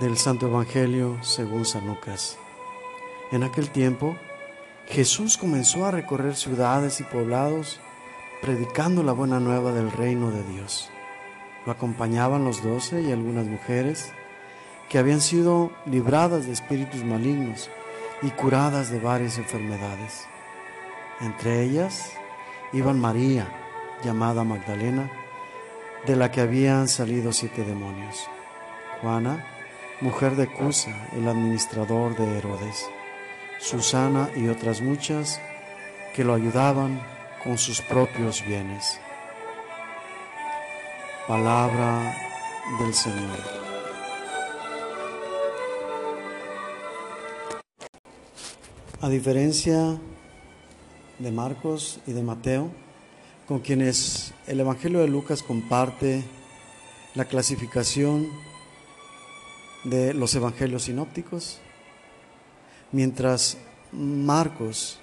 del Santo Evangelio según San Lucas. En aquel tiempo, Jesús comenzó a recorrer ciudades y poblados predicando la buena nueva del reino de Dios. Lo acompañaban los doce y algunas mujeres que habían sido libradas de espíritus malignos y curadas de varias enfermedades. Entre ellas iban María, llamada Magdalena, de la que habían salido siete demonios, Juana, mujer de Cusa, el administrador de Herodes, Susana y otras muchas que lo ayudaban con sus propios bienes. Palabra del Señor. A diferencia de Marcos y de Mateo, con quienes el Evangelio de Lucas comparte la clasificación de los evangelios sinópticos, mientras Marcos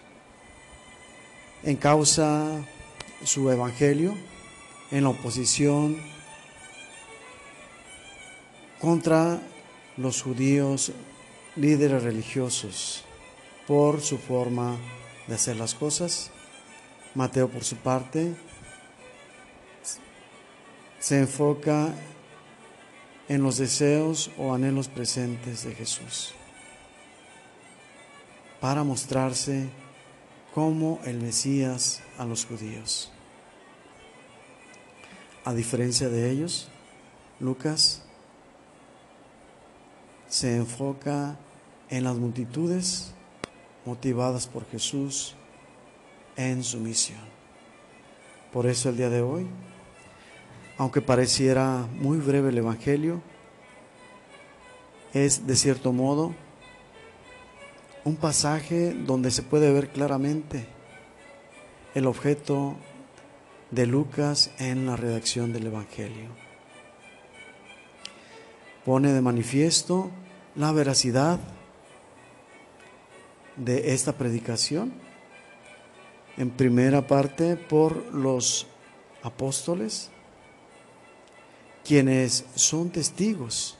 encausa su evangelio en la oposición contra los judíos líderes religiosos por su forma de hacer las cosas. Mateo, por su parte, se enfoca en los deseos o anhelos presentes de Jesús para mostrarse como el Mesías a los judíos. A diferencia de ellos, Lucas se enfoca en las multitudes motivadas por Jesús en su misión. Por eso el día de hoy aunque pareciera muy breve el Evangelio, es de cierto modo un pasaje donde se puede ver claramente el objeto de Lucas en la redacción del Evangelio. Pone de manifiesto la veracidad de esta predicación, en primera parte por los apóstoles, quienes son testigos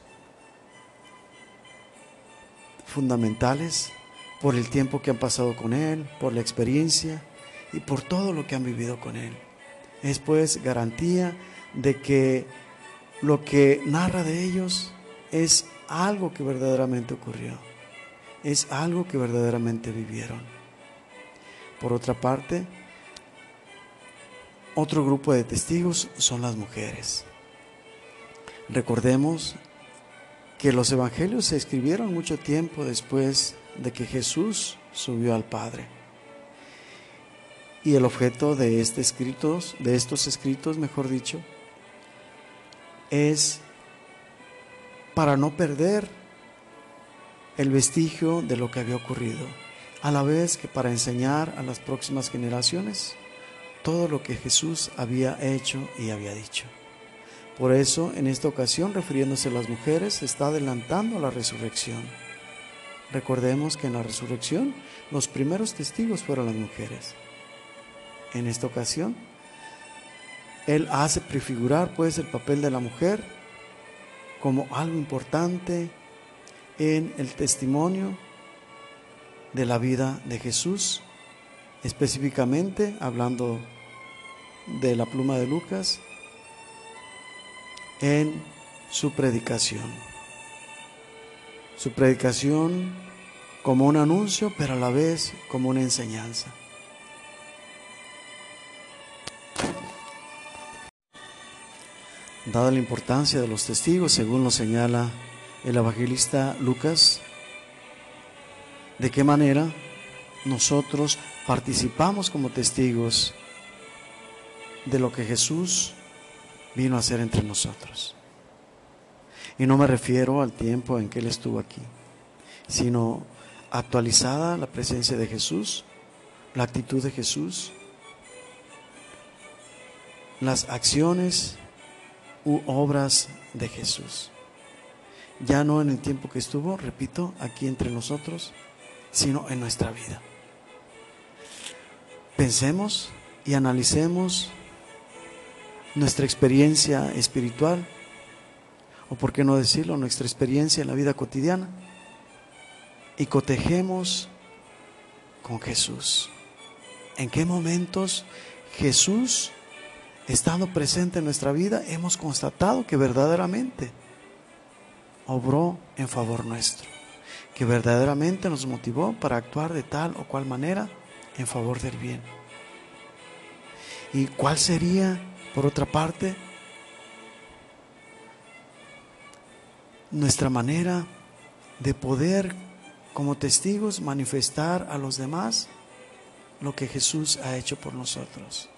fundamentales por el tiempo que han pasado con Él, por la experiencia y por todo lo que han vivido con Él. Es pues garantía de que lo que narra de ellos es algo que verdaderamente ocurrió, es algo que verdaderamente vivieron. Por otra parte, otro grupo de testigos son las mujeres. Recordemos que los evangelios se escribieron mucho tiempo después de que Jesús subió al Padre. Y el objeto de, este escritos, de estos escritos, mejor dicho, es para no perder el vestigio de lo que había ocurrido, a la vez que para enseñar a las próximas generaciones todo lo que Jesús había hecho y había dicho. Por eso, en esta ocasión, refiriéndose a las mujeres, se está adelantando la resurrección. Recordemos que en la resurrección los primeros testigos fueron las mujeres. En esta ocasión, Él hace prefigurar pues el papel de la mujer como algo importante en el testimonio de la vida de Jesús, específicamente hablando de la pluma de Lucas, en su predicación. Su predicación como un anuncio, pero a la vez como una enseñanza. Dada la importancia de los testigos, según lo señala el evangelista Lucas, de qué manera nosotros participamos como testigos de lo que Jesús vino a ser entre nosotros. Y no me refiero al tiempo en que Él estuvo aquí, sino actualizada la presencia de Jesús, la actitud de Jesús, las acciones u obras de Jesús. Ya no en el tiempo que estuvo, repito, aquí entre nosotros, sino en nuestra vida. Pensemos y analicemos nuestra experiencia espiritual, o por qué no decirlo, nuestra experiencia en la vida cotidiana, y cotejemos con Jesús. ¿En qué momentos Jesús, estando presente en nuestra vida, hemos constatado que verdaderamente obró en favor nuestro? Que verdaderamente nos motivó para actuar de tal o cual manera en favor del bien. ¿Y cuál sería, por otra parte, nuestra manera de poder como testigos manifestar a los demás lo que Jesús ha hecho por nosotros?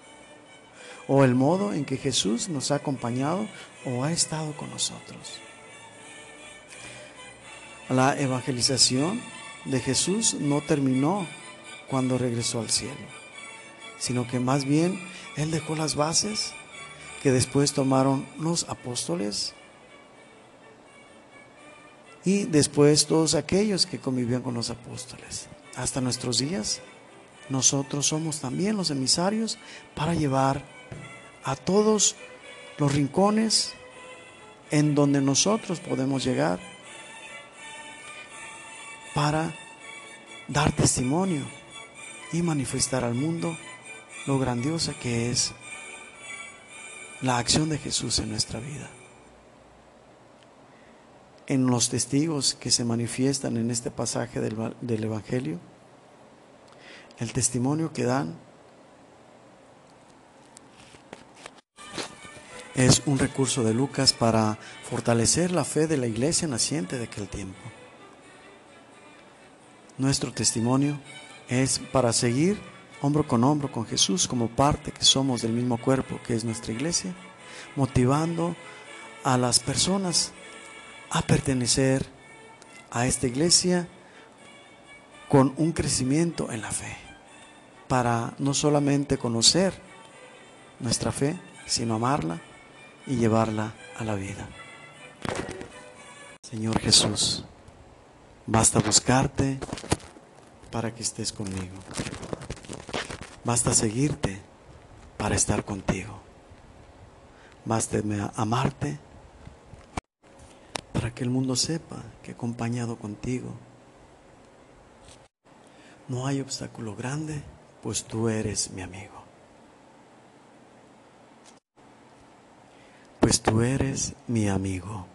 O el modo en que Jesús nos ha acompañado o ha estado con nosotros. La evangelización de Jesús no terminó cuando regresó al cielo, sino que más bien Él dejó las bases que después tomaron los apóstoles y después todos aquellos que convivían con los apóstoles. Hasta nuestros días, nosotros somos también los emisarios para llevar a todos los rincones en donde nosotros podemos llegar para dar testimonio y manifestar al mundo lo grandiosa que es la acción de Jesús en nuestra vida. En los testigos que se manifiestan en este pasaje del, del Evangelio, el testimonio que dan es un recurso de Lucas para fortalecer la fe de la iglesia naciente de aquel tiempo. Nuestro testimonio es para seguir hombro con hombro con Jesús como parte que somos del mismo cuerpo que es nuestra iglesia, motivando a las personas a pertenecer a esta iglesia con un crecimiento en la fe, para no solamente conocer nuestra fe, sino amarla y llevarla a la vida. Señor Jesús, basta buscarte para que estés conmigo. Basta seguirte para estar contigo. Basta amarte para que el mundo sepa que he acompañado contigo. No hay obstáculo grande, pues tú eres mi amigo. Pues tú eres mi amigo.